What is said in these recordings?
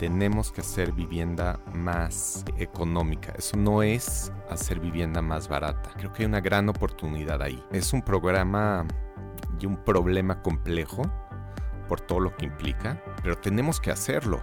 tenemos que hacer vivienda más económica. Eso no es hacer vivienda más barata. Creo que hay una gran oportunidad ahí. Es un programa y un problema complejo por todo lo que implica, pero tenemos que hacerlo.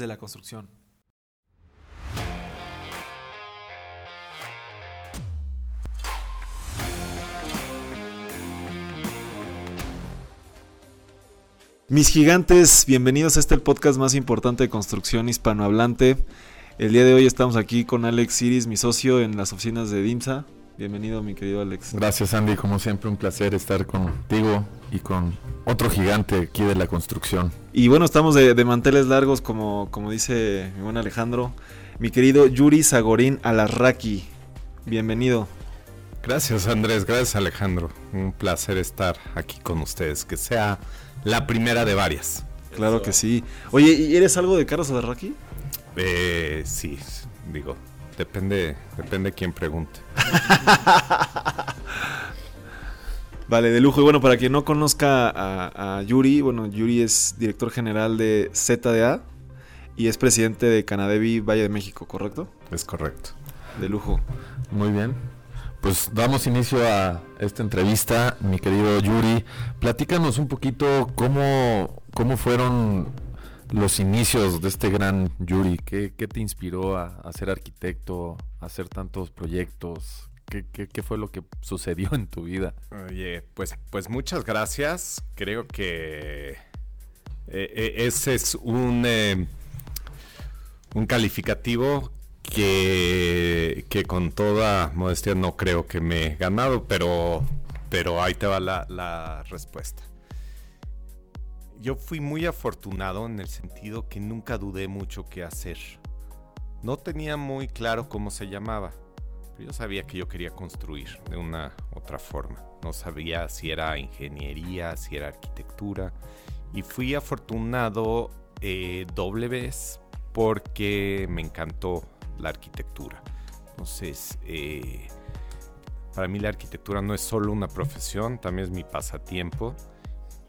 de la construcción. Mis gigantes, bienvenidos a este el podcast más importante de construcción hispanohablante. El día de hoy estamos aquí con Alex Siris, mi socio en las oficinas de DIMSA. Bienvenido, mi querido Alex. Gracias, Andy. Como siempre, un placer estar contigo y con otro gigante aquí de la construcción. Y bueno, estamos de, manteles largos, como, como dice mi buen Alejandro. Mi querido Yuri Zagorín Alarraqui. Bienvenido. Gracias, Andrés. Gracias, Alejandro. Un placer estar aquí con ustedes. Que sea la primera de varias. Claro que sí. Oye, ¿y eres algo de Carlos Alarraqui? Eh, sí, digo, Depende, depende de quién pregunte. Vale, de lujo. Y bueno, para quien no conozca a, Yuri, bueno, Yuri es director general de ZDA y es presidente de Canadevi Valle de México, ¿correcto? Es correcto. De lujo. Muy bien. Pues damos inicio a esta entrevista, mi querido Yuri. Platícanos un poquito cómo, cómo fueron los inicios de este gran Yuri? ¿Qué, te inspiró a, ser arquitecto, a hacer tantos proyectos? ¿Qué, fue lo que sucedió en tu vida? Oye, pues, pues muchas gracias. Creo que eh, eh, ese es un, eh, un calificativo que, que, con toda modestia no creo que me he ganado, pero, pero ahí te va la respuesta yo fui muy afortunado en el sentido que nunca dudé mucho qué hacer. No tenía muy claro cómo se llamaba, pero yo sabía que yo quería construir de una otra forma. No sabía si era ingeniería, si era arquitectura. Y fui afortunado eh, doble vez porque me encantó la arquitectura. Entonces, eh, para mí la arquitectura no es solo una profesión, también es mi pasatiempo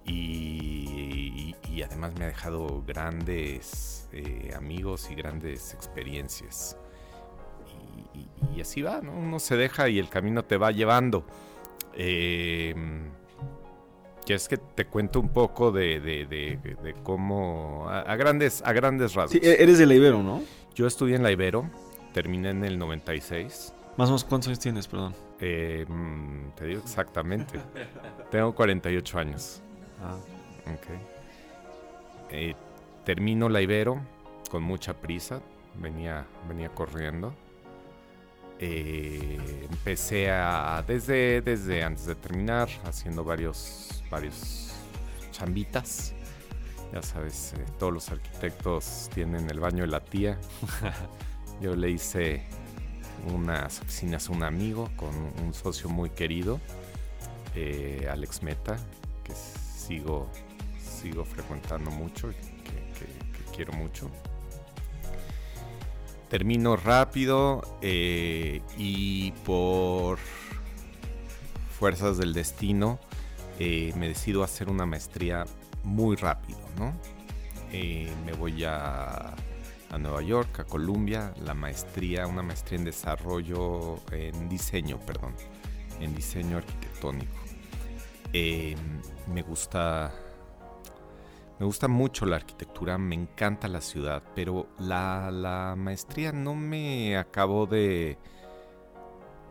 y, además me ha dejado grandes eh, amigos y grandes experiencias. Y, así va, ¿no? Uno se deja y el camino te va llevando. Eh, ¿Quieres que te cuento un poco de, cómo, a, grandes, a grandes rasgos? Sí, e-, eres de la Ibero, ¿no? Yo estudié en la Ibero, terminé en el 96. Más o menos, ¿cuántos años tienes, perdón? Eh, mm, te digo exactamente. Tengo 48 años. Ah, ok. Eh, termino la Ibero con mucha prisa, venía, venía corriendo. Eh, empecé a, desde, desde antes de terminar, haciendo varios, varios chambitas. Ya sabes, eh, todos los arquitectos tienen el baño de la tía. Yo le hice unas oficinas a un amigo con un socio muy querido, Alex Meta, que es sigo, sigo frecuentando mucho, que, quiero mucho. Termino rápido eh, y por fuerzas del destino eh, me decido hacer una maestría muy rápido, ¿no? Eh, me voy a, a, Nueva York, a Columbia, la maestría, una maestría en desarrollo, en diseño, perdón, en diseño arquitectónico. Em, me gusta. Me gusta mucho la arquitectura, me encanta la ciudad, pero la, maestría no me acabó de,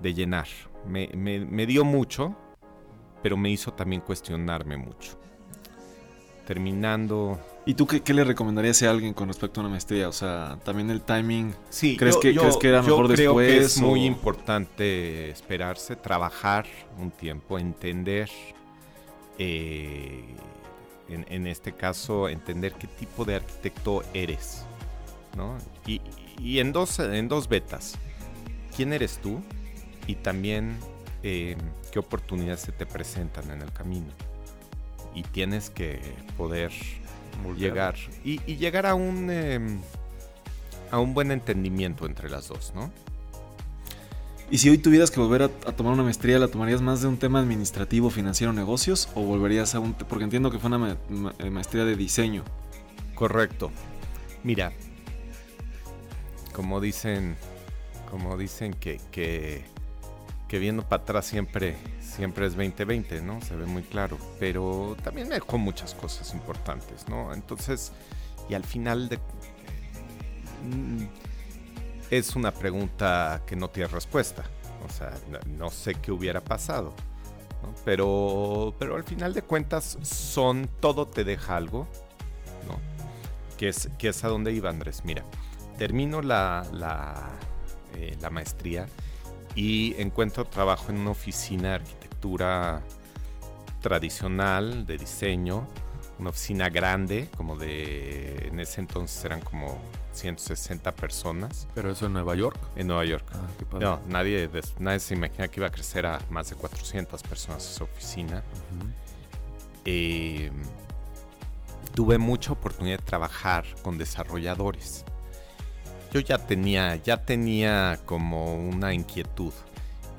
de llenar. Me, dio mucho, pero me hizo también cuestionarme mucho. Terminando. ¿Y tú qué, le recomendarías a alguien con respecto a una maestría? O sea, también el timing. Sí, ¿crees, que, ¿crees que era mejor creo después? Que es muy importante esperarse, trabajar un tiempo, entender eh, en, este caso, entender qué tipo de arquitecto eres. ¿no? Y, y en, dos, en dos betas. ¿Quién eres tú? Y también eh, qué oportunidades se te presentan en el camino. Y tienes que poder llegar y, y, llegar a un, eh, a un buen entendimiento entre las dos, ¿no? ¿Y si hoy tuvieras que volver a, tomar una maestría, la tomarías más de un tema administrativo, financiero, negocios? ¿O volverías a un... porque entiendo que fue una ma maestría de diseño? Correcto. Mira, como dicen, como dicen que, que, que viendo para atrás siempre, siempre es 2020, ¿no? Se ve muy claro. Pero también me dejó muchas cosas importantes, ¿no? Entonces, y al final de... Mm, es una pregunta que no tiene respuesta. O sea, no, sé qué hubiera pasado. Pero, pero al final de cuentas, son todo te deja algo. ¿no? Que, es, que es a donde iba Andrés. Mira, termino la, la, eh, la maestría y encuentro trabajo en una oficina de arquitectura tradicional, de diseño. Una oficina grande, como de. En ese entonces eran como 160 personas. ¿Pero eso en Nueva York? En Nueva York. Ah, no, nadie, nadie se imagina que iba a crecer a más de 400 personas esa oficina. Uh -huh. eh, tuve mucha oportunidad de trabajar con desarrolladores. Yo ya tenía, ya tenía como una inquietud,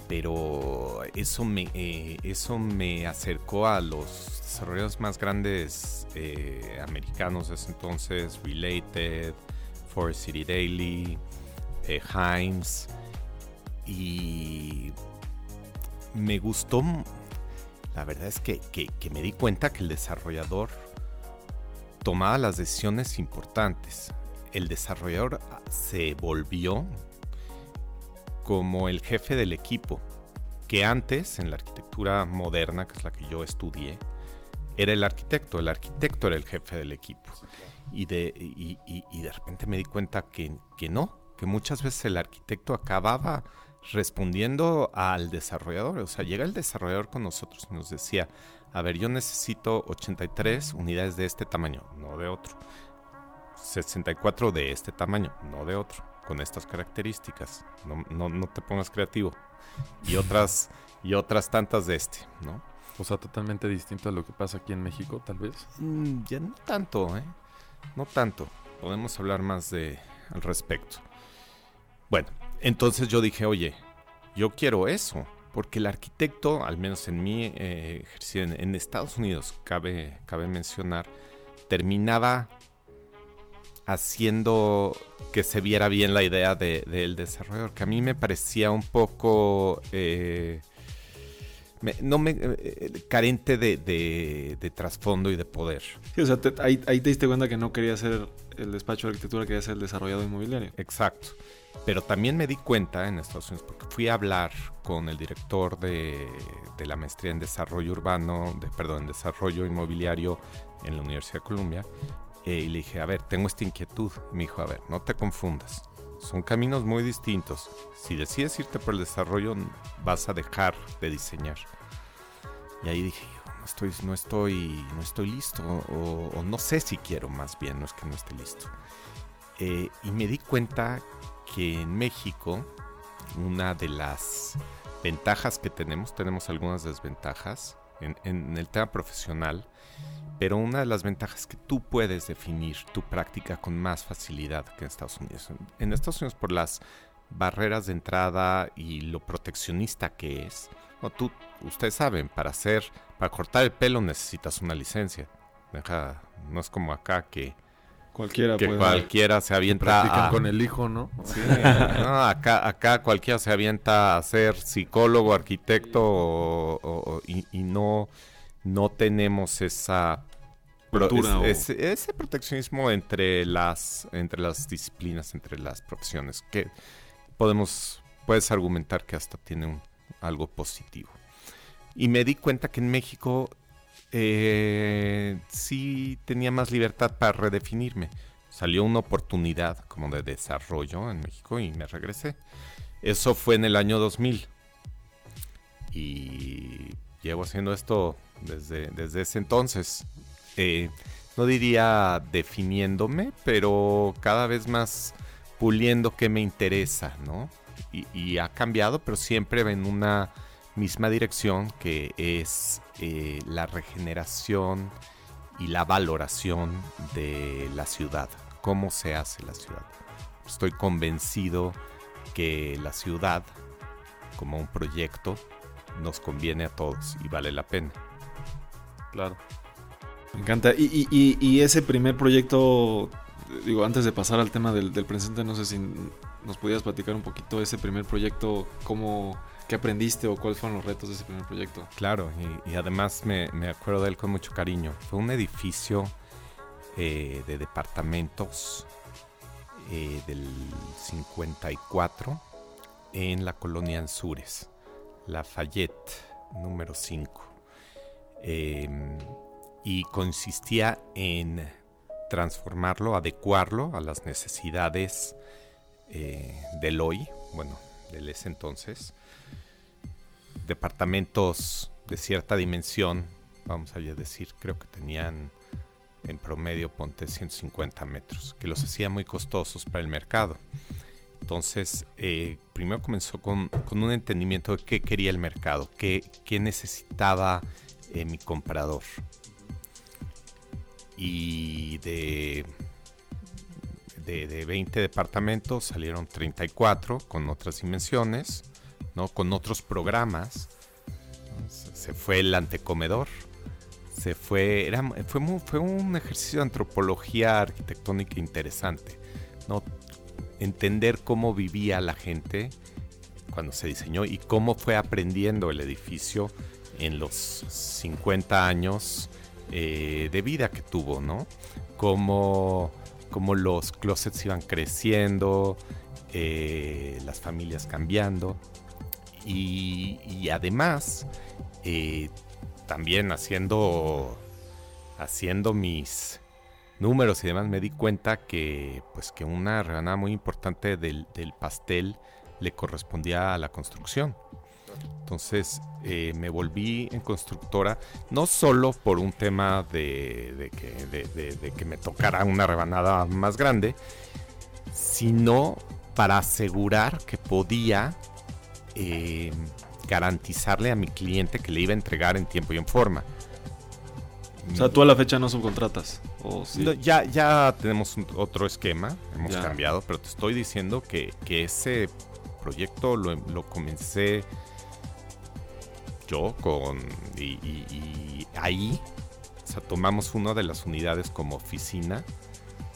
pero eso me, eh, eso me acercó a los desarrolladores más grandes eh, americanos de ese entonces, Related, Forest City Daily, eh, Himes. Y me gustó. La verdad es que, que, que, me di cuenta que el desarrollador tomaba las decisiones importantes. El desarrollador se volvió como el jefe del equipo, que antes, en la arquitectura moderna, que es la que yo estudié, era el arquitecto. El arquitecto era el jefe del equipo. Y de, y, y, y de repente me di cuenta que, que, no, que muchas veces el arquitecto acababa respondiendo al desarrollador. O sea, llega el desarrollador con nosotros y nos decía, a ver, yo necesito 83 unidades de este tamaño, no de otro. 64 de este tamaño, no de otro, con estas características. No, no, no te pongas creativo. Y otras, y otras tantas de este, ¿no? O sea, totalmente distinto a lo que pasa aquí en México, tal vez. Mm, ya no tanto, ¿eh? No tanto. Podemos hablar más de al respecto. Bueno, entonces yo dije, oye, yo quiero eso. Porque el arquitecto, al menos en mi eh, en, Estados Unidos, cabe, cabe mencionar, terminaba haciendo que se viera bien la idea del de, de desarrollador, que a mí me parecía un poco... Eh, me, no me eh, carente de, de, de trasfondo y de poder. Sí, o sea, te, ahí, ahí, te diste cuenta que no quería ser el despacho de arquitectura, quería ser el desarrollado inmobiliario. Exacto. Pero también me di cuenta en Estados Unidos, porque fui a hablar con el director de, de la maestría en desarrollo urbano, de, perdón, en desarrollo inmobiliario en la Universidad de Columbia, eh, y le dije, a ver, tengo esta inquietud. Me dijo, a ver, no te confundas. Son caminos muy distintos. Si decides irte por el desarrollo, vas a dejar de diseñar. Y ahí dije, no estoy, no estoy, no estoy listo. O, no sé si quiero más bien, no es que no esté listo. Eh, y me di cuenta que en México, una de las ventajas que tenemos, tenemos algunas desventajas en, en el tema profesional, pero una de las ventajas es que tú puedes definir tu práctica con más facilidad que en Estados Unidos. En Estados Unidos por las barreras de entrada y lo proteccionista que es. No, tú, ustedes saben, para hacer, para cortar el pelo necesitas una licencia. Deja, no es como acá que cualquiera, que puede cualquiera se avienta a, con el hijo, ¿no? Sí, no, acá, acá cualquiera se avienta a ser psicólogo, arquitecto o, o, y, y no no tenemos esa pro, es, o... ese, ese, proteccionismo entre las entre las disciplinas, entre las profesiones, que podemos puedes argumentar que hasta tiene un, algo positivo. Y me di cuenta que en México eh, sí tenía más libertad para redefinirme. Salió una oportunidad como de desarrollo en México y me regresé. Eso fue en el año 2000. Y llevo haciendo esto desde, desde ese entonces. Eh, no diría definiéndome, pero cada vez más puliendo qué me interesa, ¿no? Y, ha cambiado, pero siempre en una misma dirección que es eh, la regeneración y la valoración de la ciudad, cómo se hace la ciudad. Estoy convencido que la ciudad, como un proyecto, nos conviene a todos y vale la pena. Claro. Me encanta. Y, ese primer proyecto, digo, antes de pasar al tema del, presente, no sé si nos podías platicar un poquito ese primer proyecto, cómo, qué aprendiste o cuáles fueron los retos de ese primer proyecto. Claro, y, además me, acuerdo de él con mucho cariño. Fue un edificio eh, de departamentos eh, del 54 en la colonia Anzures, Lafayette, número 5 y consistía en transformarlo, adecuarlo a las necesidades eh, del hoy, bueno, del ese entonces. Departamentos de cierta dimensión, vamos a decir, creo que tenían en promedio, ponte 150 metros, que los hacía muy costosos para el mercado. Entonces, eh, primero comenzó con, un entendimiento de qué quería el mercado, qué, necesitaba eh, mi comprador y de, de, 20 departamentos salieron 34 con otras dimensiones, ¿no? con otros programas. Se fue el antecomedor, se fue, era, fue, fue un ejercicio de antropología arquitectónica interesante, ¿no? Entender cómo vivía la gente cuando se diseñó y cómo fue aprendiendo el edificio en los 50 años eh, de vida que tuvo, ¿no? Como, los closets iban creciendo, eh, las familias cambiando y, además eh, también haciendo, haciendo mis números y demás me di cuenta que pues que una rebanada muy importante del, del pastel le correspondía a la construcción. Entonces eh, me volví en constructora, no solo por un tema de, que, me tocara una rebanada más grande, sino para asegurar que podía eh, garantizarle a mi cliente que le iba a entregar en tiempo y en forma. O sea, tú a la fecha no subcontratas. ya, ya tenemos otro esquema, hemos cambiado, pero te estoy diciendo que, ese proyecto lo, lo comencé yo con... Y, ahí, o sea, tomamos una de las unidades como oficina,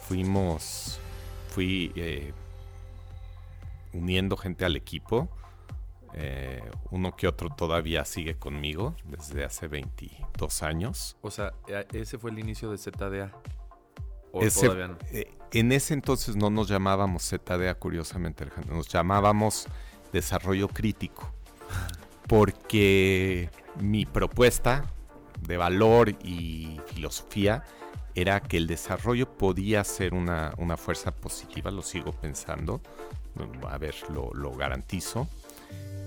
fuimos, fui eh, uniendo gente al equipo. Eh, uno que otro todavía sigue conmigo desde hace 22 años. O sea, eh, ese fue el inicio de ZDA. ¿O todavía en ese entonces no nos llamábamos ZDA, curiosamente. Nos llamábamos desarrollo crítico porque mi propuesta de valor y filosofía era que el desarrollo podía ser una, fuerza positiva, lo sigo pensando, a ver, lo, garantizo,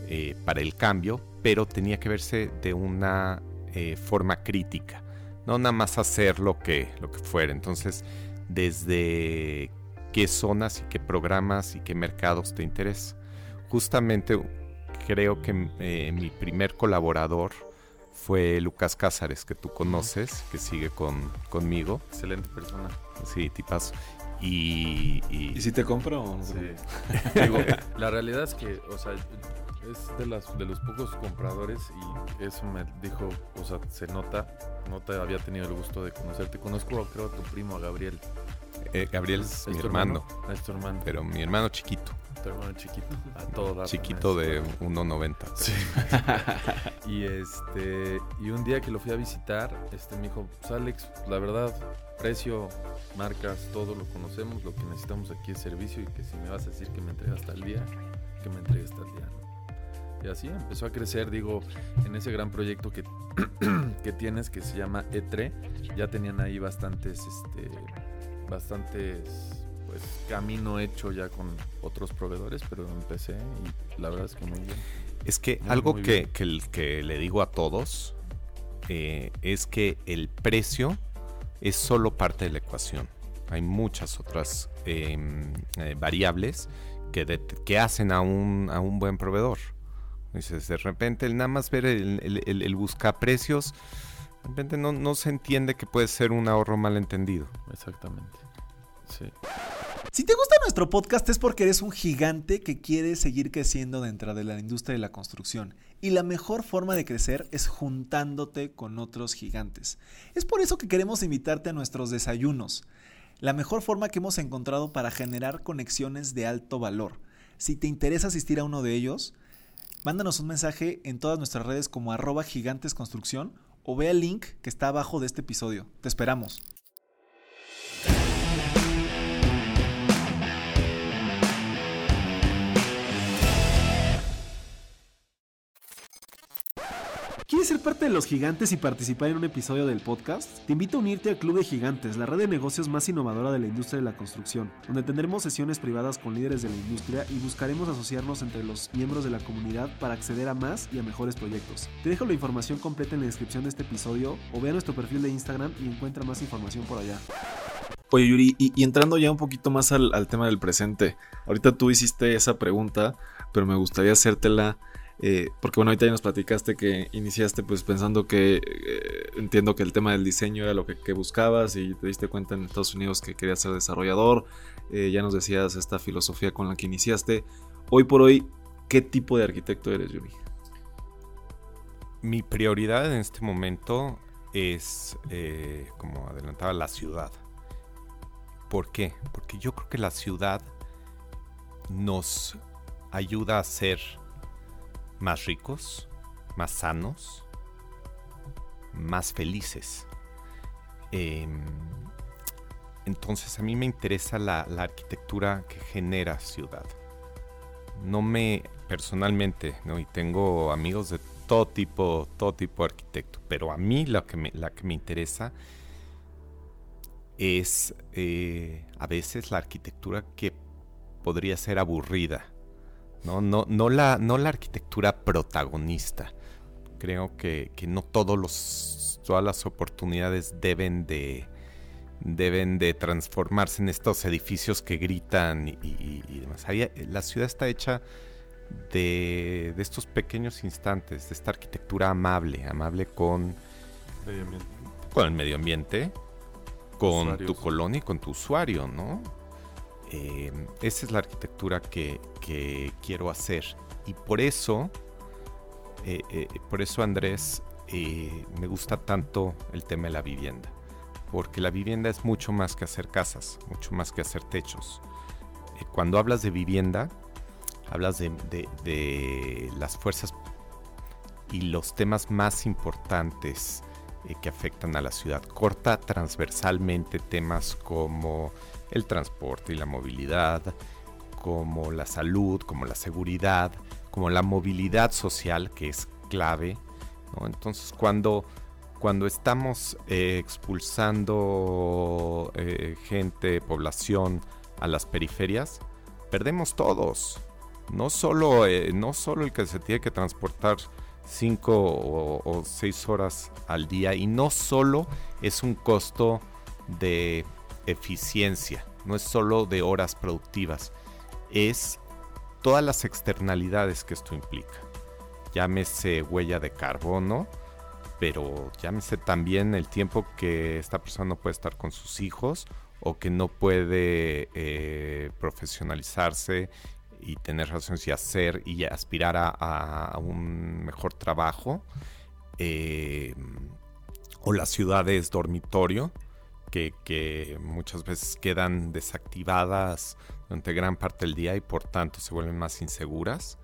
eh, para el cambio, pero tenía que verse de una eh, forma crítica, no nada más hacer lo que, lo que fuera. Entonces, desde qué zonas y qué programas y qué mercados te interesa. Justamente creo que eh, mi primer colaborador fue Lucas Cázares, que tú conoces, que sigue con, conmigo. Excelente persona. Sí, tipazo. Y, y, si te compro o no? Sí. la realidad es que, o sea, es de, las, de los pocos compradores y eso me dijo, o sea, se nota, no te había tenido el gusto de conocerte. Conozco, creo, a tu primo, a Gabriel. Eh, Gabriel es, mi hermano. Es tu hermano. Pero mi hermano chiquito hermano chiquito. A todo Chiquito de 1.90. Sí. y este y un día que lo fui a visitar, este me dijo, pues Alex, la verdad, precio, marcas, todo lo conocemos, lo que necesitamos aquí es servicio y que si me vas a decir que me entregas el día, que me entregues el día. Y así empezó a crecer, digo, en ese gran proyecto que, que tienes que se llama E3, ya tenían ahí bastantes, este, bastantes pues, camino hecho ya con otros proveedores, pero empecé y la verdad es que muy bien. Es que algo que, que, le digo a todos eh, es que el precio es solo parte de la ecuación. Hay muchas otras em, eh, variables que, que hacen a un, a un buen proveedor. Dices, de repente, el nada más ver el, el, el, de repente no, no, se entiende que puede ser un ahorro malentendido. Exactamente. Sí. Si te gusta nuestro podcast es porque eres un gigante que quiere seguir creciendo dentro de la industria de la construcción. Y la mejor forma de crecer es juntándote con otros gigantes. Es por eso que queremos invitarte a nuestros desayunos. La mejor forma que hemos encontrado para generar conexiones de alto valor. Si te interesa asistir a uno de ellos, Mándanos un mensaje en todas nuestras redes como arroba gigantesconstrucción o ve el link que está abajo de este episodio. Te esperamos. ¿Quieres ser parte de los gigantes y participar en un episodio del podcast? Te invito a unirte al Club de Gigantes, la red de negocios más innovadora de la industria de la construcción, donde tendremos sesiones privadas con líderes de la industria y buscaremos asociarnos entre los miembros de la comunidad para acceder a más y a mejores proyectos. Te dejo la información completa en la descripción de este episodio o ve a nuestro perfil de Instagram y encuentra más información por allá. Oye Yuri, y, entrando ya un poquito más al tema del presente, ahorita tú hiciste esa pregunta, pero me gustaría hacértela eh, porque bueno, ahorita ya nos platicaste que iniciaste pues pensando que eh, entiendo que el tema del diseño era lo que, buscabas y te diste cuenta en Estados Unidos que querías ser desarrollador. Eh, ya nos decías esta filosofía con la que iniciaste. Hoy por hoy, ¿qué tipo de arquitecto eres, Yuri? Mi prioridad en este momento es, como adelantaba, la ciudad. ¿Por qué? Porque yo creo que la ciudad nos ayuda a ser más ricos, más sanos, más felices. Em, entonces a mí me interesa la, arquitectura que genera ciudad. No me personalmente, ¿no? y tengo amigos de todo tipo, todo tipo de arquitecto, pero a mí la que me, que me interesa es eh, a veces la arquitectura que podría ser aburrida ¿no? No, no, la, no la arquitectura protagonista. Creo que, no todos los, todas las oportunidades deben de, deben de transformarse en estos edificios que gritan y, demás. la ciudad está hecha de, estos pequeños instantes, de esta arquitectura amable, amable con, con el medio ambiente, con tu colonia y con tu usuario, ¿no? Eh, esa es la arquitectura que, quiero hacer. Y por eso, eh, eh, por eso Andrés, me gusta tanto el tema de la vivienda. Porque la vivienda es mucho más que hacer casas, mucho más que hacer techos. cuando hablas de vivienda, hablas de, de las fuerzas y los temas más importantes que afectan a la ciudad. Corta transversalmente temas como el transporte y la movilidad, como la salud, como la seguridad, como la movilidad social, que es clave. Entonces, cuando, cuando estamos eh, expulsando eh, gente, población a las periferias, perdemos todos. No solo, eh, no solo el que se tiene que transportar cinco o, o seis horas al día y no solo es un costo de eficiencia, no es solo de horas productivas, es todas las externalidades que esto implica. Llámese huella de carbono, pero llámese también el tiempo que esta persona no puede estar con sus hijos o que no puede eh, profesionalizarse y tener relaciones y hacer y aspirar a, un mejor trabajo. Eh, o las ciudades dormitorio, que, muchas veces quedan desactivadas durante gran parte del día y por tanto se vuelven más inseguras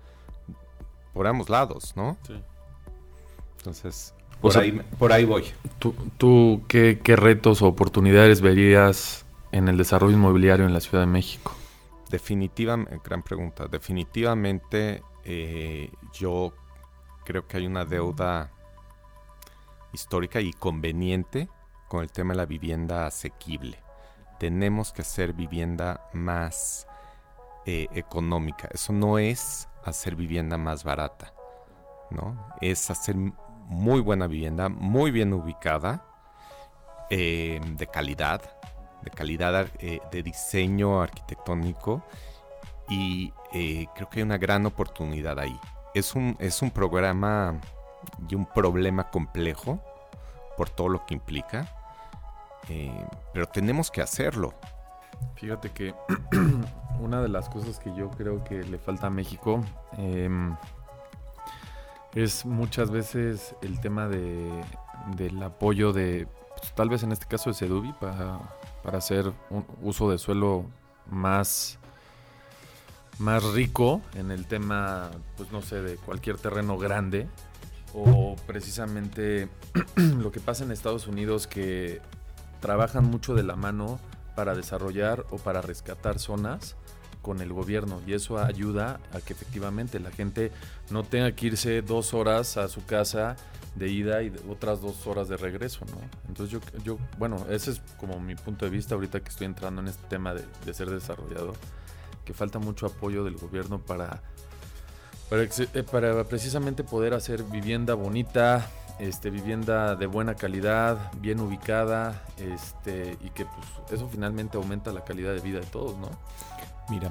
por ambos lados, ¿no? Sí. Entonces, por, ahí, por ahí voy. ¿Tú, tú qué, retos o oportunidades verías en el desarrollo inmobiliario en la Ciudad de México? Definitivamente, gran pregunta. Definitivamente eh, yo creo que hay una deuda histórica y conveniente con el tema de la vivienda asequible. Tenemos que hacer vivienda más eh, económica. Eso no es hacer vivienda más barata, ¿no? Es hacer muy buena vivienda, muy bien ubicada, eh, de calidad, de calidad eh, de diseño arquitectónico y eh, creo que hay una gran oportunidad ahí. Es un, es un programa y un problema complejo por todo lo que implica, pero tenemos que hacerlo. Fíjate que una de las cosas que yo creo que le falta a México em, es muchas veces el tema de, del apoyo de, pues, tal vez en este caso de Sedubi, para, para hacer un uso de suelo más, más rico en el tema, pues no sé, de cualquier terreno grande. O precisamente lo que pasa en Estados Unidos que trabajan mucho de la mano para desarrollar o para rescatar zonas con el gobierno y eso ayuda a que efectivamente la gente no tenga que irse dos horas a su casa de ida y otras dos horas de regreso. Entonces yo, bueno, ese es como mi punto de vista ahorita que estoy entrando en este tema de, ser desarrollado, que falta mucho apoyo del gobierno para, para, eh, para precisamente poder hacer vivienda bonita, este, vivienda de buena calidad, bien ubicada, este, y que pues eso finalmente aumenta la calidad de vida de todos, ¿no? Mira,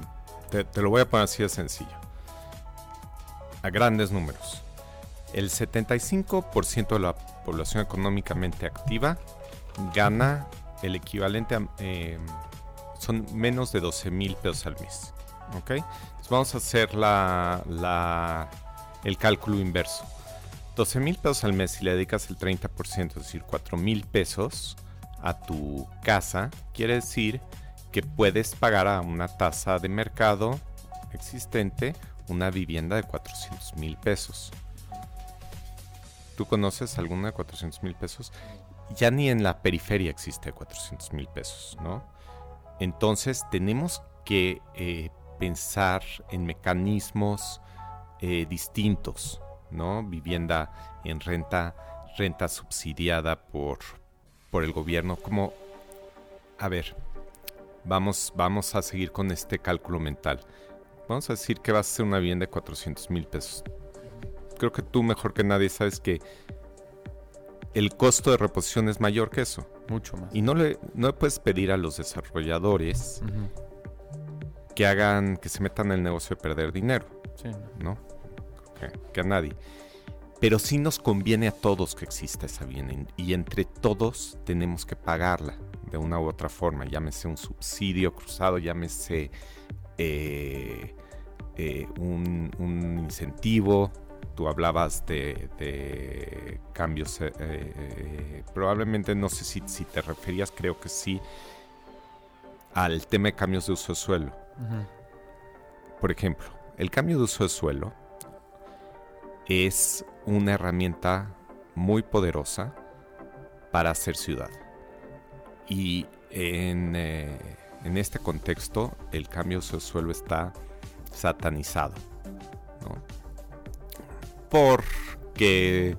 te, lo voy a poner así de sencillo. A grandes números. El 75% de la población económicamente activa gana el equivalente a... Em, son menos de 12 mil pesos al mes. ¿Ok? Vamos a hacer la, el cálculo inverso. 12 mil pesos al mes si le dedicas el 30%, es decir, 4 mil pesos a tu casa, quiere decir que puedes pagar a una tasa de mercado existente una vivienda de 400 mil pesos. ¿Tú conoces alguna de 400 mil pesos? Ya ni en la periferia existe 400 mil pesos, ¿no? Entonces tenemos que eh, pensar en mecanismos eh, distintos, ¿no? Vivienda en renta, renta subsidiada por, por el gobierno, como, a ver, Vamos, vamos a seguir con este cálculo mental. Vamos a decir que vas a hacer una vivienda de 400 mil pesos. Creo que tú mejor que nadie sabes que el costo de reposición es mayor que eso. Mucho más. Y no le, no puedes pedir a los desarrolladores que hagan, que se metan en el negocio de perder dinero. Sí. ¿No? Que a nadie. Pero sí nos conviene a todos que exista esa vivienda y entre todos tenemos que pagarla de una u otra forma, llámese un subsidio cruzado, llámese eh, eh, un, incentivo. Tú hablabas de, cambios, eh, probablemente no sé si, si, te referías, creo que sí, al tema de cambios de uso de suelo. Por ejemplo, el cambio de uso de suelo es una herramienta muy poderosa para hacer ciudad. Y en, eh, en este contexto, el cambio de suelo está satanizado. Porque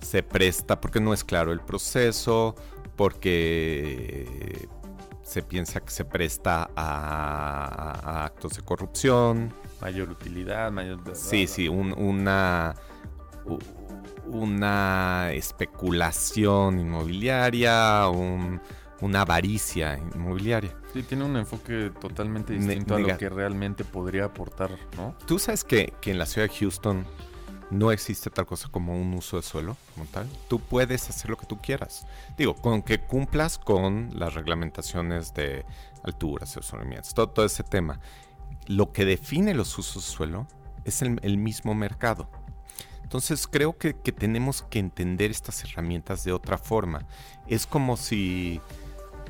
se presta, porque no es claro el proceso, porque se piensa que se presta a, actos de corrupción. Mayor utilidad, mayor... Sí, sí, una, una especulación inmobiliaria, un, una avaricia inmobiliaria. Sí, tiene un enfoque totalmente distinto a lo que realmente podría aportar, ¿no? Tú sabes que, en la ciudad de Houston no existe tal cosa como un uso de suelo como tal. Tú puedes hacer lo que tú quieras. Digo, con que cumplas con las reglamentaciones de alturas, estacionamientos, todo, todo ese tema. Lo que define los usos de suelo es el, mismo mercado. Entonces creo que, tenemos que entender estas herramientas de otra forma. Es como si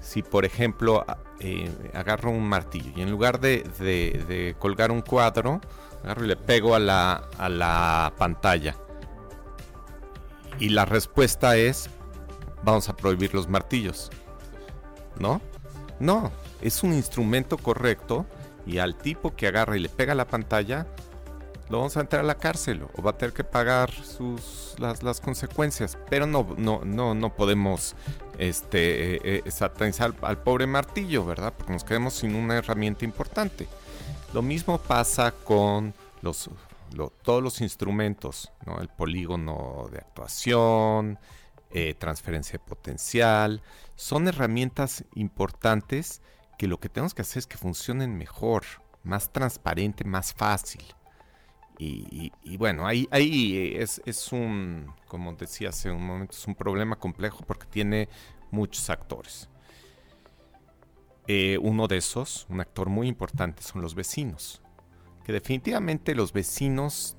si por ejemplo eh, agarro un martillo y en lugar de, colgar un cuadro, agarro y le pego a la, a la pantalla. Y la respuesta es, vamos a prohibir los martillos. ¿No? No, es un instrumento correcto y al tipo que agarra y le pega a la pantalla, lo vamos a entrar a la cárcel o va a tener que pagar sus, las, las consecuencias. Pero no, no, no, no podemos este, eh, eh, satanizar al pobre martillo, ¿verdad? Porque nos quedamos sin una herramienta importante. Lo mismo pasa con los, todos los instrumentos, ¿no? El polígono de actuación, eh, transferencia de potencial. Son herramientas importantes que lo que tenemos que hacer es que funcionen mejor, más transparente, más fácil. Y, bueno, ahí, ahí es, es, un, como decía hace un momento, es un problema complejo porque tiene muchos actores. Eh, uno de esos, un actor muy importante, son los vecinos. Que definitivamente los vecinos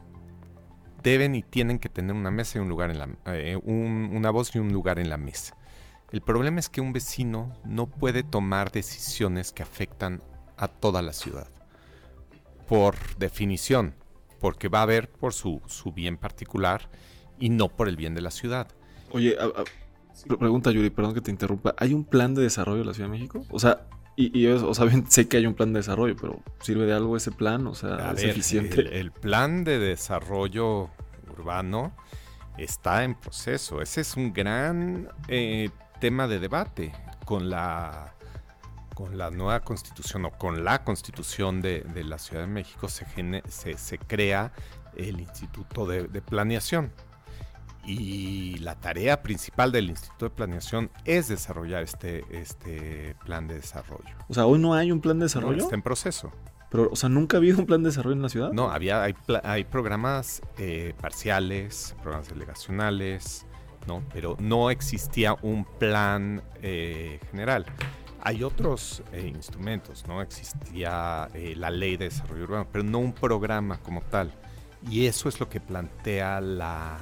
deben y tienen que tener una mesa y un lugar en la, eh, una voz y un lugar en la mesa. El problema es que un vecino no puede tomar decisiones que afectan a toda la ciudad. Por definición, porque va a ver por su, su bien particular y no por el bien de la ciudad. Oye, pregunta Yuri, perdón que te interrumpa. ¿Hay un plan de desarrollo de la Ciudad de México? O sea, y, y o sea, sé que hay un plan de desarrollo, pero ¿sirve de algo ese plan? O sea, ¿es eficiente? El, plan de desarrollo urbano está en proceso. Ese es un gran eh, tema de debate con la con la nueva constitución o con la constitución de, la Ciudad de México se, se, crea el Instituto de, de, Planeación. Y la tarea principal del Instituto de Planeación es desarrollar este, este plan de desarrollo. O sea, hoy no hay un plan de desarrollo. está en proceso. Pero, o sea, ¿nunca ha habido un plan de desarrollo en la ciudad? No, había, hay, hay programas eh, parciales, programas delegacionales, ¿no? Pero no existía un plan eh, general. Hay otros eh, instrumentos, ¿no? Existía la ley de desarrollo urbano, pero no un programa como tal. Y eso es lo que plantea la,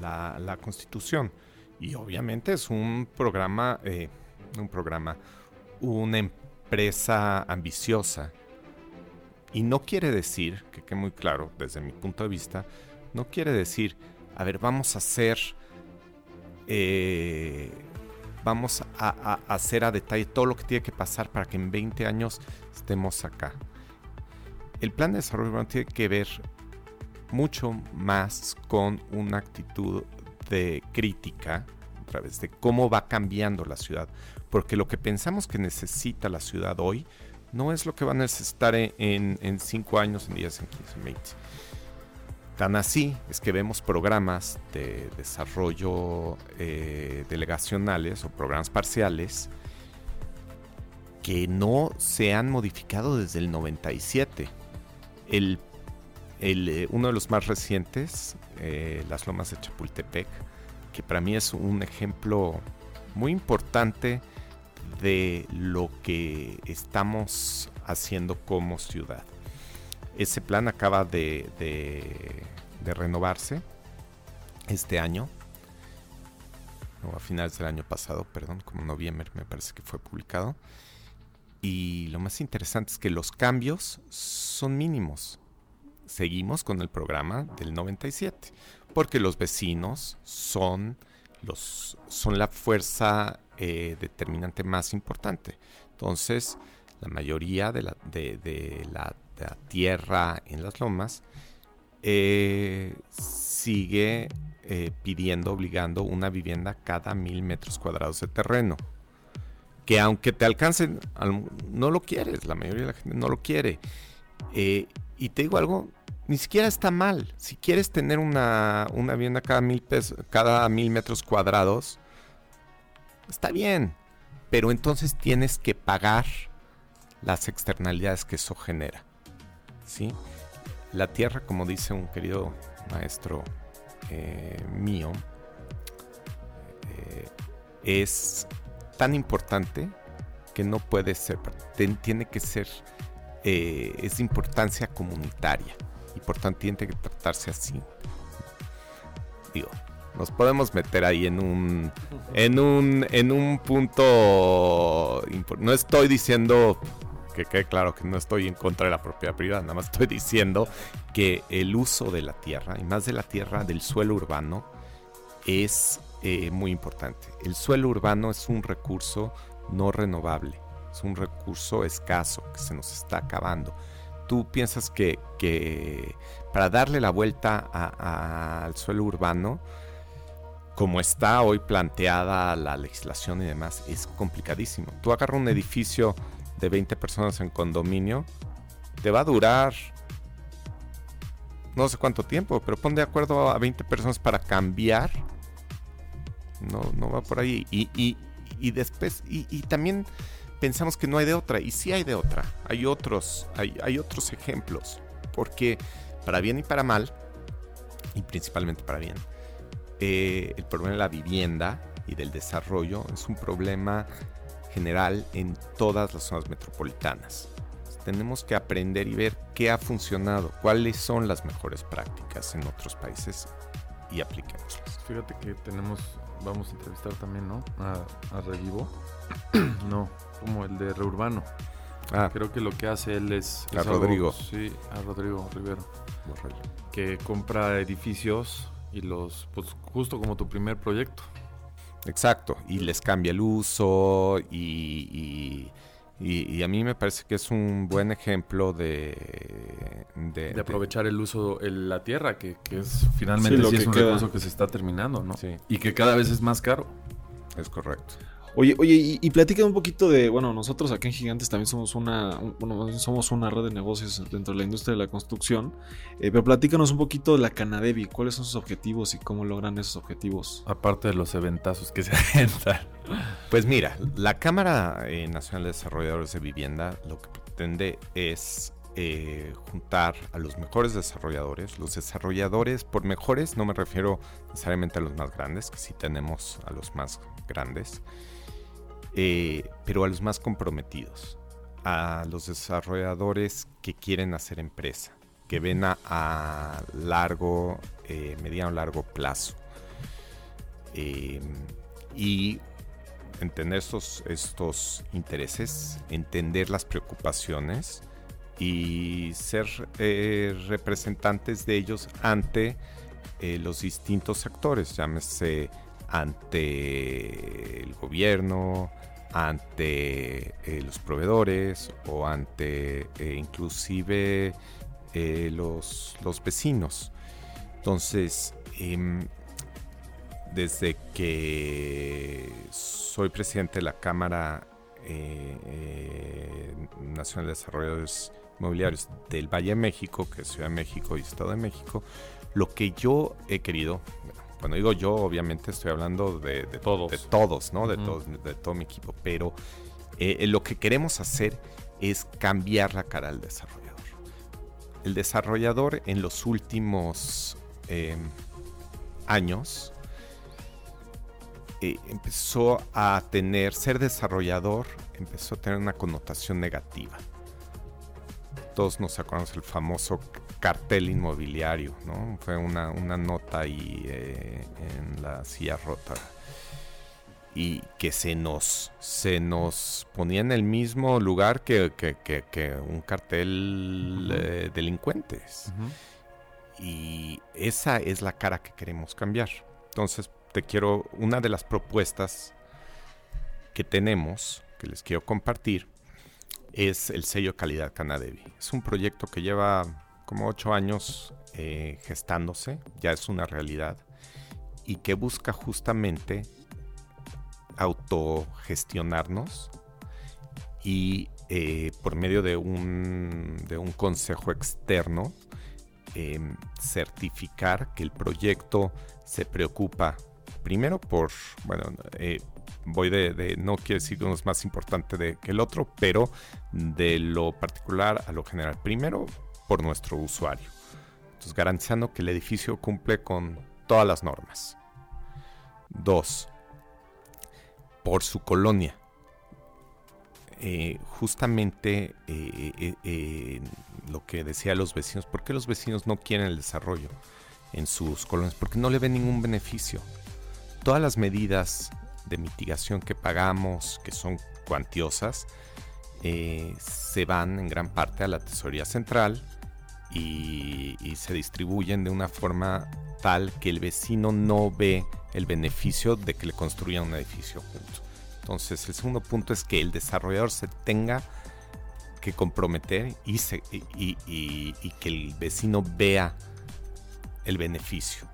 la, Constitución. Y obviamente es un programa, un programa, una empresa ambiciosa y no quiere decir, que quede muy claro desde mi punto de vista, no quiere decir, a ver, vamos a hacer, eh, vamos a, hacer a detalle todo lo que tiene que pasar para que en 20 años estemos acá. El plan de desarrollo tiene que ver mucho más con una actitud de crítica a través de cómo va cambiando la ciudad. Porque lo que pensamos que necesita la ciudad hoy no es lo que va a necesitar en 5 años, en 10, en 15, en 20. Tan así es que vemos programas de desarrollo eh, delegacionales o programas parciales que no se han modificado desde el 97. El, eh, uno de los más recientes, eh, las lomas de Chapultepec, que para mí es un ejemplo muy importante de lo que estamos haciendo como ciudad. Ese plan acaba de, renovarse este año, o a finales del año pasado, perdón, como noviembre me parece que fue publicado. Y lo más interesante es que los cambios son mínimos. Seguimos con el programa del 97, porque los vecinos son, los, son la fuerza eh, determinante más importante. Entonces, la mayoría de de, la, tierra en las lomas eh, sigue eh, pidiendo, obligando una vivienda cada mil metros cuadrados de terreno. Que aunque te alcancen, no lo quieres, la mayoría de la gente no lo quiere. y te digo algo, ni siquiera está mal. Si quieres tener una, una vivienda cada mil, cada mil metros cuadrados, Está bien, pero entonces tienes que pagar las externalidades que eso genera. ¿Sí? La tierra, como dice un querido maestro eh, mío, eh, es tan importante que no puede ser, tiene que ser, eh, es de importancia comunitaria y por tanto tiene que tratarse así. Digo, nos podemos meter ahí en un en un en un punto no estoy diciendo que quede claro que no estoy en contra de la propiedad privada, nada más estoy diciendo que el uso de la tierra y más de la tierra del suelo urbano es eh, muy importante. El suelo urbano es un recurso no renovable, es un recurso escaso que se nos está acabando. Tú piensas que, que para darle la vuelta al suelo urbano, como está hoy planteada la legislación y demás, es complicadísimo. Tú agarras un edificio de 20 personas en condominio, te va a durar no sé cuánto tiempo, pero pon de acuerdo a 20 personas para cambiar no, no va por ahí. Y, y, y después, y, y, también pensamos que no hay de otra, y sí hay de otra, hay otros, hay, hay otros ejemplos, porque para bien y para mal, y principalmente para bien, eh, el problema de la vivienda y del desarrollo es un problema general en todas las zonas metropolitanas. Tenemos que aprender y ver qué ha funcionado, cuáles son las mejores prácticas en otros países y apliquémoslas. Fíjate que tenemos, vamos a entrevistar también, ¿no? A, Revivo. no, como el de Reurbano. Ah. Creo que lo que hace él es... A Rodrigo. sí, a Rodrigo Rivero. Que compra edificios y los, pues justo como tu primer proyecto. Exacto, y les cambia el uso y, y, a mí me parece que es un buen ejemplo de... De, aprovechar el uso, de la tierra, que, es finalmente sí, es un recurso que se está terminando, ¿no? Sí. Y que cada vez es más caro. Es correcto. Oye, oye, y, y un poquito de, bueno, nosotros aquí en Gigantes también somos una, bueno, somos una red de negocios dentro de la industria de la construcción, eh, pero platícanos un poquito de la Canadevi, cuáles son sus objetivos y cómo logran esos objetivos. Aparte de los eventazos que se agendan. Pues mira, la Cámara eh, Nacional de Desarrolladores de Vivienda lo que pretende es eh, juntar a los mejores desarrolladores. Los desarrolladores, por mejores, no me refiero necesariamente a los más grandes, que sí tenemos a los más grandes. Eh, pero a los más comprometidos, a los desarrolladores que quieren hacer empresa, que ven a, largo, eh, mediano largo plazo. Eh, y entender estos, estos intereses, entender las preocupaciones y ser representantes de ellos ante los distintos actores, llámese ante el gobierno, ante eh, los proveedores o ante eh, inclusive eh, los, los, vecinos. Entonces, em, desde que soy presidente de la Cámara Nacional de Desarrolladores Inmobiliarios del Valle de México, que es Ciudad de México y Estado de México, lo que yo he querido, cuando digo yo, obviamente estoy hablando de, todos. de todos, ¿no? De, todos, de todo mi equipo. Pero eh, lo que queremos hacer es cambiar la cara al desarrollador. El desarrollador en los últimos em, años eh, empezó a tener, ser desarrollador empezó a tener una connotación negativa. Todos nos acordamos el famoso cartel inmobiliario, ¿no? Fue una, nota ahí eh, en la silla rota y que se nos, se nos ponía en el mismo lugar que, un cartel de delincuentes. Y esa es la cara que queremos cambiar. Entonces, te quiero, una de las propuestas que tenemos, que les quiero compartir, es el sello calidad Canadevi. Es un proyecto que lleva como ocho años eh, gestándose, ya es una realidad, y que busca justamente autogestionarnos y eh, por medio de un, de un consejo externo em, certificar que el proyecto se preocupa primero por, bueno, eh, voy de, no quiero decir que uno es más importante de, que el otro, pero de lo particular a lo general. Primero, por nuestro usuario. Entonces, garantizando que el edificio cumple con todas las normas. Dos, por su colonia. Eh, justamente eh, eh, lo que decía los vecinos, ¿por qué los vecinos no quieren el desarrollo en sus colonias? Porque no le ven ningún beneficio. Todas las medidas de mitigación que pagamos, que son cuantiosas, se van en gran parte a la tesorería central y, se distribuyen de una forma tal que el vecino no ve el beneficio de que le construyan un edificio junto. Entonces el segundo punto es que el desarrollador se tenga que comprometer y, que el vecino vea el beneficio.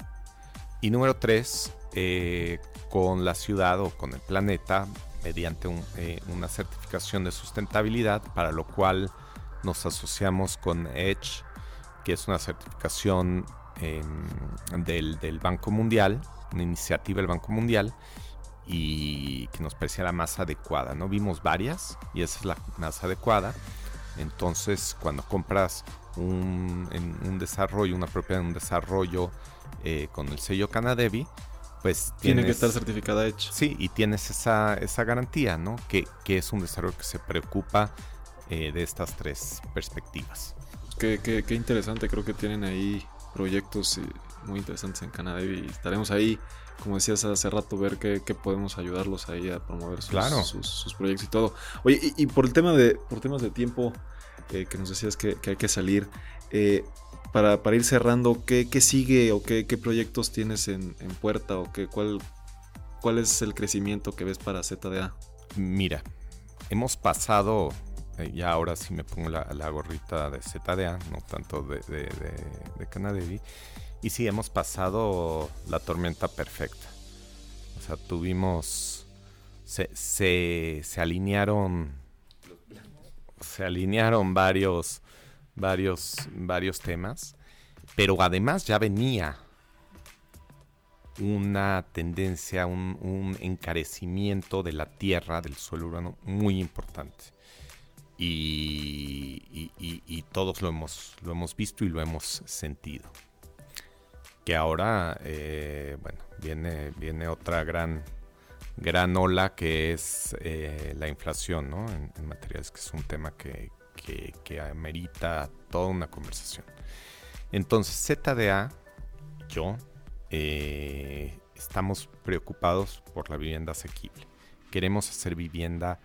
Y número tres, eh, con la ciudad o con el planeta, mediante eh, una certificación de sustentabilidad, para lo cual nos asociamos con Edge que es una certificación em, del, del, Banco Mundial, una iniciativa del Banco Mundial, y que nos parecía la más adecuada. ¿no? Vimos varias y esa es la más adecuada. Entonces, cuando compras un, un desarrollo, una propiedad en un desarrollo eh, con el sello Canadevi, pues tiene que estar certificada hecha. Sí, y tienes esa, esa garantía, ¿no? Que, que, es un desarrollo que se preocupa eh, de estas tres perspectivas. Qué, qué, qué, interesante, creo que tienen ahí proyectos eh, muy interesantes en Canadevi y estaremos ahí como decías hace rato, ver qué, podemos ayudarlos ahí a promover sus, sus, proyectos y todo. Oye, y, por el tema de, por temas de tiempo eh, que nos decías que, hay que salir, eh, para, para, ir cerrando, ¿qué, sigue o qué, proyectos tienes en, puerta o qué, cuál, cuál es el crecimiento que ves para ZDA? Mira, hemos pasado, eh, ya ahora sí me pongo la, gorrita de ZDA, no tanto de, de, y sí, hemos pasado la tormenta perfecta. O sea, tuvimos. Se, se, alinearon. Se alinearon varios. Varios. Varios temas. Pero además ya venía una tendencia, un, encarecimiento de la tierra, del suelo urbano, muy importante. Y, todos lo hemos, lo hemos visto y lo hemos sentido que ahora, eh, bueno, viene, viene otra gran, gran ola que es eh, la inflación ¿no? en, materiales, que es un tema que, que, amerita toda una conversación. Entonces, ZDA, yo, eh, estamos preocupados por la vivienda asequible. Queremos hacer vivienda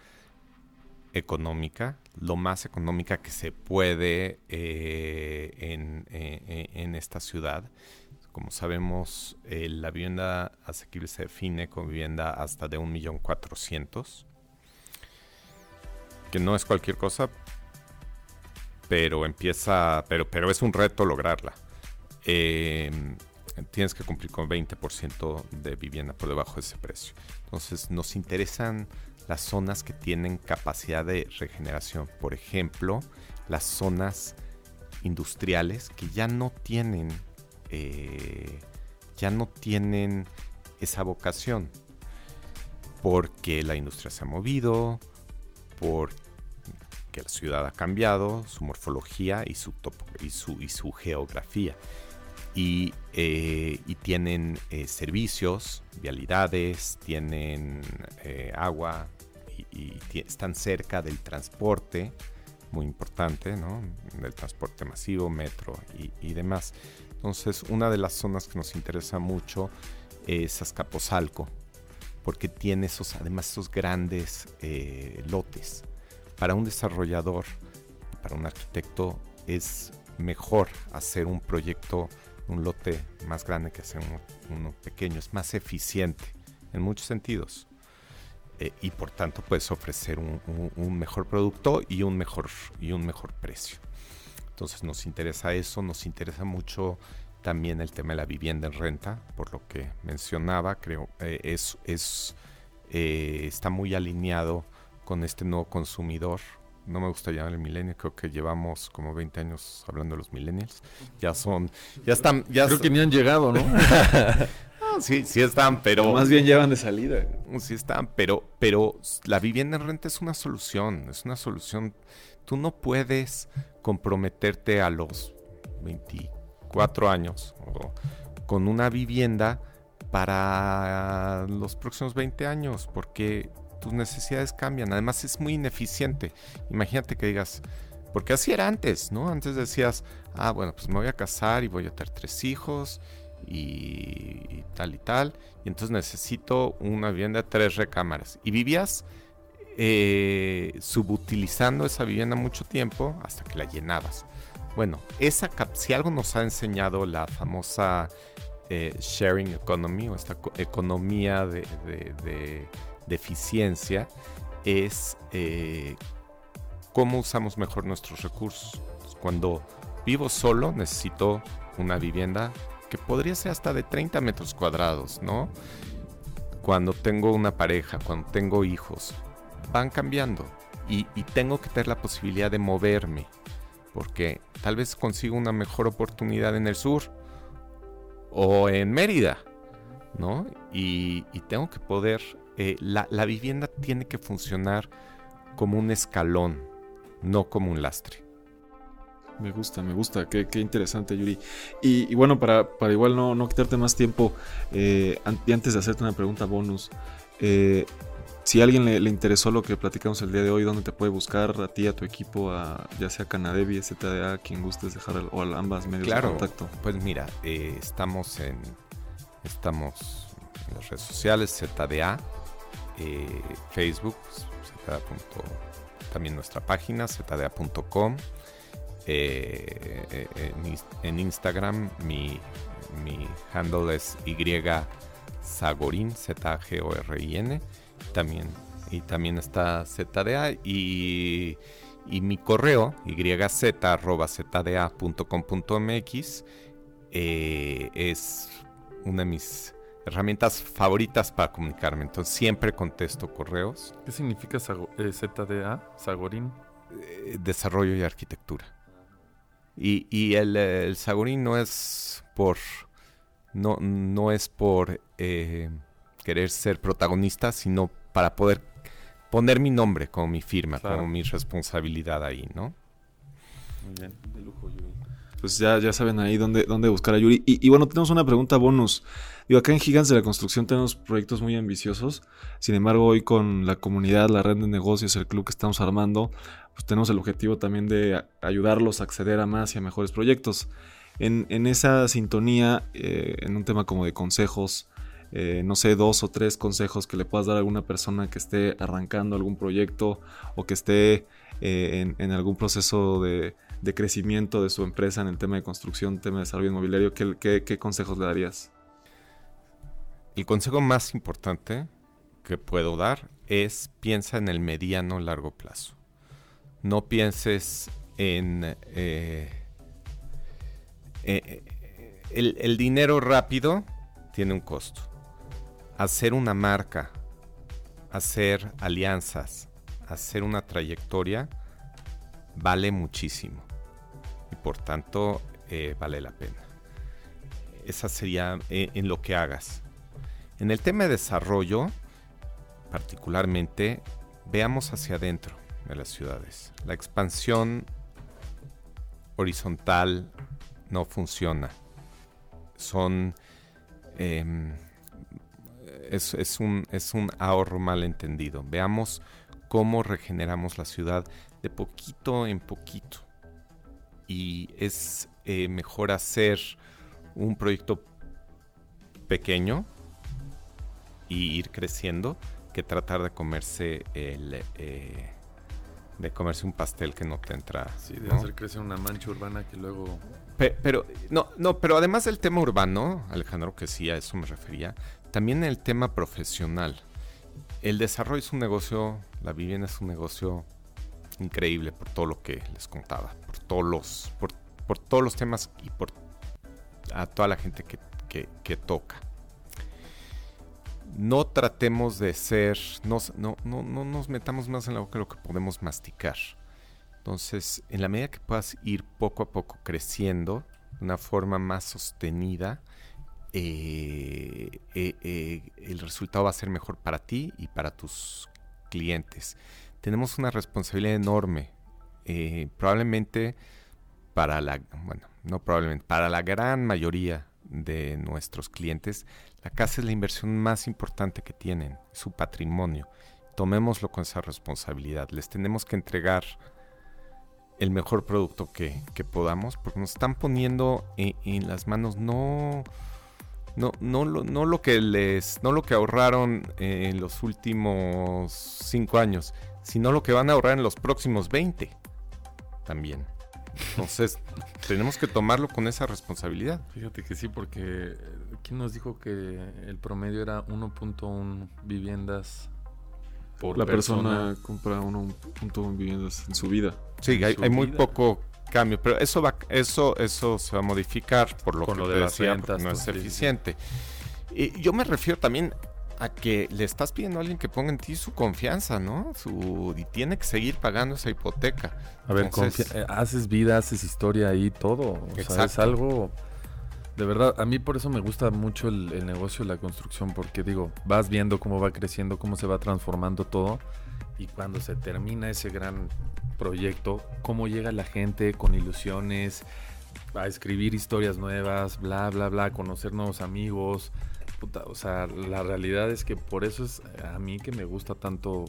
económica, lo más económica que se puede en, en, esta ciudad como sabemos, eh, la vivienda asequible se define como vivienda hasta de 1.400.000, que no es cualquier cosa, pero empieza, pero, pero es un reto lograrla. Em, tienes que cumplir con 20% de vivienda por debajo de ese precio. Entonces nos interesan las zonas que tienen capacidad de regeneración. Por ejemplo, las zonas industriales que ya no tienen eh, ya no tienen esa vocación porque la industria se ha movido, porque la ciudad ha cambiado, su morfología y su, y su, y su geografía. Y, eh, tienen eh, servicios, vialidades, tienen agua y, están cerca del transporte, muy importante, ¿no? Del transporte masivo, metro y demás. Entonces, una de las zonas que nos interesa mucho es Azcapotzalco, porque tiene esos, además esos grandes eh, lotes. Para un desarrollador, para un arquitecto, es mejor hacer un proyecto, un lote más grande que hacer uno, pequeño. Es más eficiente en muchos sentidos. Eh, y por tanto puedes ofrecer un, mejor producto y un mejor, y un mejor precio. Entonces nos interesa eso, nos interesa mucho también el tema de la vivienda en renta, por lo que mencionaba, creo, eh, es, es eh, está muy alineado con este nuevo consumidor. No me gusta llamar el milenio, creo que llevamos como 20 años hablando de los millennials. Ya son, ya están, ya Creo que ni han llegado, ¿no? sí, sí están, pero... más bien llevan de salida. Sí están, pero, pero la vivienda en renta es una solución, es una solución tú no puedes comprometerte a los 24 años con una vivienda para los próximos 20 años porque tus necesidades cambian. Además es muy ineficiente. Imagínate que digas, porque así era antes, ¿no? Antes decías, ah, bueno, pues me voy a casar y voy a tener tres hijos y, tal y tal. Y entonces necesito una vivienda de tres recámaras. Y vivías eh, subutilizando esa vivienda mucho tiempo hasta que la llenabas. Bueno, esa, si algo nos ha enseñado la famosa eh, sharing economy o esta economía de, eficiencia es eh, cómo usamos mejor nuestros recursos. Cuando vivo solo necesito una vivienda que podría ser hasta de 30 metros cuadrados, ¿no? Cuando tengo una pareja, cuando tengo hijos, van cambiando y, tengo que tener la posibilidad de moverme porque tal vez consigo una mejor oportunidad en el sur o en Mérida, ¿no? Y, tengo que poder, eh, la, vivienda tiene que funcionar como un escalón, no como un lastre. Me gusta, me gusta, qué, interesante Yuri. Y, bueno, para, para, igual no, no quitarte más tiempo, eh, y antes de hacerte una pregunta bonus, eh, si a alguien le, interesó lo que platicamos el día de hoy, ¿dónde te puede buscar a ti, a tu equipo, a ya sea Canadevi, ZDA, quien gustes dejar o a ambas medios de contacto? Pues mira, eh, estamos en estamos en las redes sociales, ZDA, eh, Facebook, ZDA. también nuestra página, zda.com. Eh, en, Instagram mi, mi handle es Y Zagorin, también, y también está ZDA y, y mi correo yz.zda.com.mx eh, es una de mis herramientas favoritas para comunicarme. Entonces siempre contesto correos. ¿Qué significa eh, ZDA, Sagorín? Eh, desarrollo y arquitectura. Y, y el, el Sagorín no es por no, no es por querer ser protagonista, sino para poder poner mi nombre como mi firma, como mi responsabilidad ahí, ¿no? Muy bien, de lujo, Yuri. Pues ya, ya saben ahí dónde, dónde buscar a Yuri. Y, bueno, tenemos una pregunta bonus. Digo, acá en Gigantes de la Construcción tenemos proyectos muy ambiciosos. Sin embargo, hoy con la comunidad, la red de negocios, el club que estamos armando, pues tenemos el objetivo también de ayudarlos a acceder a más y a mejores proyectos. En, en esa sintonía, eh, en un tema como de consejos, eh, no sé, dos o tres consejos que le puedas dar a alguna persona que esté arrancando algún proyecto o que esté eh, en, algún proceso de, crecimiento de su empresa en el tema de construcción, tema de desarrollo inmobiliario, ¿qué, qué consejos le darías? El consejo más importante que puedo dar es piensa en el mediano largo plazo. No pienses en eh, el dinero rápido tiene un costo hacer una marca, hacer alianzas, hacer una trayectoria, vale muchísimo. Y por tanto, eh, vale la pena. Esa sería eh, en lo que hagas. En el tema de desarrollo, particularmente, veamos hacia adentro de las ciudades. La expansión horizontal no funciona. Son em, es, un, ahorro mal entendido. Veamos cómo regeneramos la ciudad de poquito en poquito. Y es eh, mejor hacer un proyecto pequeño y ir creciendo que tratar de comerse el eh, de comerse un pastel que no te entra. Sí, de hacer crecer una mancha urbana que luego. pero no, no, pero además del tema urbano, Alejandro, que sí a eso me refería, también el tema profesional. El desarrollo es un negocio, la vivienda es un negocio increíble por todo lo que les contaba, por todos los, por, todos los temas y por a toda la gente que, toca. No tratemos de ser, no, no, no, no nos metamos más en la boca de lo que podemos masticar. Entonces, en la medida que puedas ir poco a poco creciendo de una forma más sostenida, eh, eh, eh, el resultado va a ser mejor para ti y para tus clientes. Tenemos una responsabilidad enorme. probablemente para la, bueno, no probablemente, para la gran mayoría de nuestros clientes, la casa es la inversión más importante que tienen, su patrimonio. Tomémoslo con esa responsabilidad. Les tenemos que entregar el mejor producto que, podamos, porque nos están poniendo en las manos no no, no, no lo que les, no lo que ahorraron en los últimos cinco años, sino lo que van a ahorrar en los próximos 20 también. Entonces, tenemos que tomarlo con esa responsabilidad. Fíjate que sí, porque ¿quién nos dijo que el promedio era 1.1 viviendas por la persona? compra 1.1 viviendas en su vida. Sí, hay, hay muy poco cambio, pero eso va, eso, eso se va a modificar por lo que lo de decía, no es eficiente. Y yo me refiero también a que le estás pidiendo a alguien que ponga en ti su confianza, ¿no? Su, y tiene que seguir pagando esa hipoteca. A ver, eh, haces vida, haces historia ahí, todo. O sea, es algo De verdad, a mí por eso me gusta mucho el, negocio de la construcción, porque digo, vas viendo cómo va creciendo, cómo se va transformando todo, y cuando se termina ese gran proyecto, cómo llega la gente con ilusiones a escribir historias nuevas, bla, bla, bla, conocer nuevos amigos. O sea, la realidad es que por eso es a mí que me gusta tanto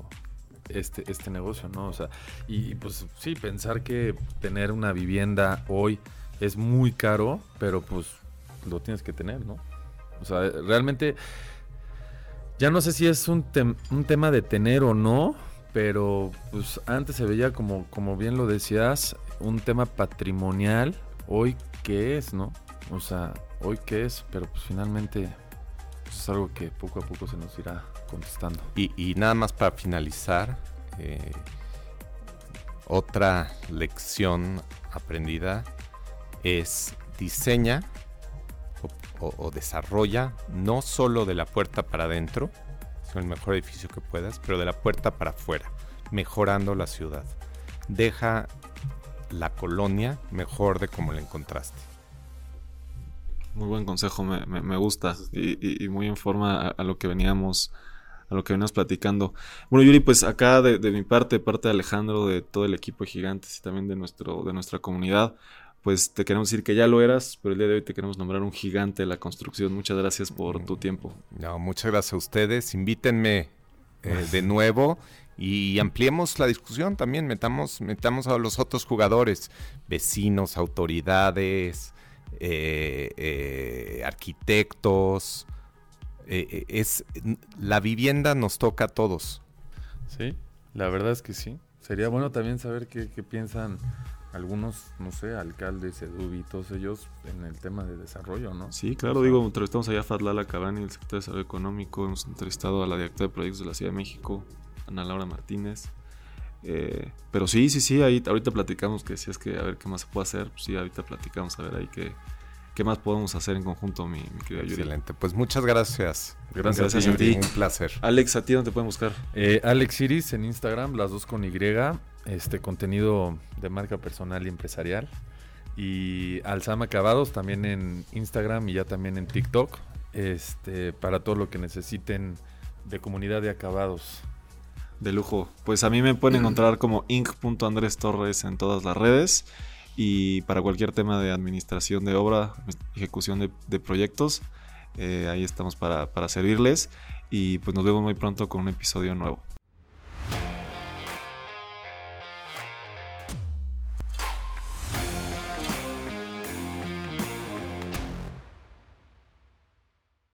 este, este negocio, ¿no? O sea, y pues sí, pensar que tener una vivienda hoy es muy caro, pero pues lo tienes que tener, ¿no? O sea, realmente ya no sé si es un, un tema de tener o no, pero pues antes se veía como, como bien lo decías, un tema patrimonial. Hoy qué es, ¿no? O sea, hoy qué es, pero pues finalmente pues, es algo que poco a poco se nos irá contestando. Y, nada más para finalizar, eh, otra lección aprendida es diseña o, desarrolla no solo de la puerta para adentro, sino el mejor edificio que puedas, pero de la puerta para afuera, mejorando la ciudad. Deja la colonia mejor de como la encontraste. Muy buen consejo, me, gusta y, muy en forma a, lo que veníamos a lo que veníamos platicando. Bueno, Yuri, pues acá de, de mi parte, parte de Alejandro, de todo el equipo de Gigantes y también de, nuestro, de nuestra comunidad, pues te queremos decir que ya lo eras, pero el día de hoy te queremos nombrar un gigante de la construcción. Muchas gracias por tu tiempo. No, muchas gracias a ustedes. Invítenme eh, de nuevo y ampliemos la discusión también. Metamos, metamos a los otros jugadores, vecinos, autoridades, eh, eh, arquitectos. es la vivienda nos toca a todos. Sí, la verdad es que sí. Sería bueno también saber qué, qué piensan algunos, no sé, alcaldes, Edubi y todos ellos en el tema de desarrollo, ¿no? Sí, claro, digo, entrevistamos allá a Fadlala Cabani, el secretario de Desarrollo Económico, hemos entrevistado a la directora de proyectos de la Ciudad de México, Ana Laura Martínez. Eh, pero sí, sí, sí, ahí, ahorita platicamos que si es que a ver qué más se puede hacer, pues sí, ahorita platicamos a ver ahí qué, qué más podemos hacer en conjunto, mi, mi querida Yuri. Excelente, pues muchas gracias. Gracias, a ti. Un placer. Alex, ¿a ti dónde te pueden buscar? Eh, Alex Iris en Instagram, las dos con Y este contenido de marca personal y empresarial. Y Alzama Acabados también en Instagram y ya también en TikTok. Este, para todo lo que necesiten de comunidad de acabados. De lujo. Pues a mí me pueden encontrar como inc.andrés Torres en todas las redes. Y para cualquier tema de administración de obra, ejecución de, proyectos, eh, ahí estamos para, para servirles. Y pues nos vemos muy pronto con un episodio nuevo.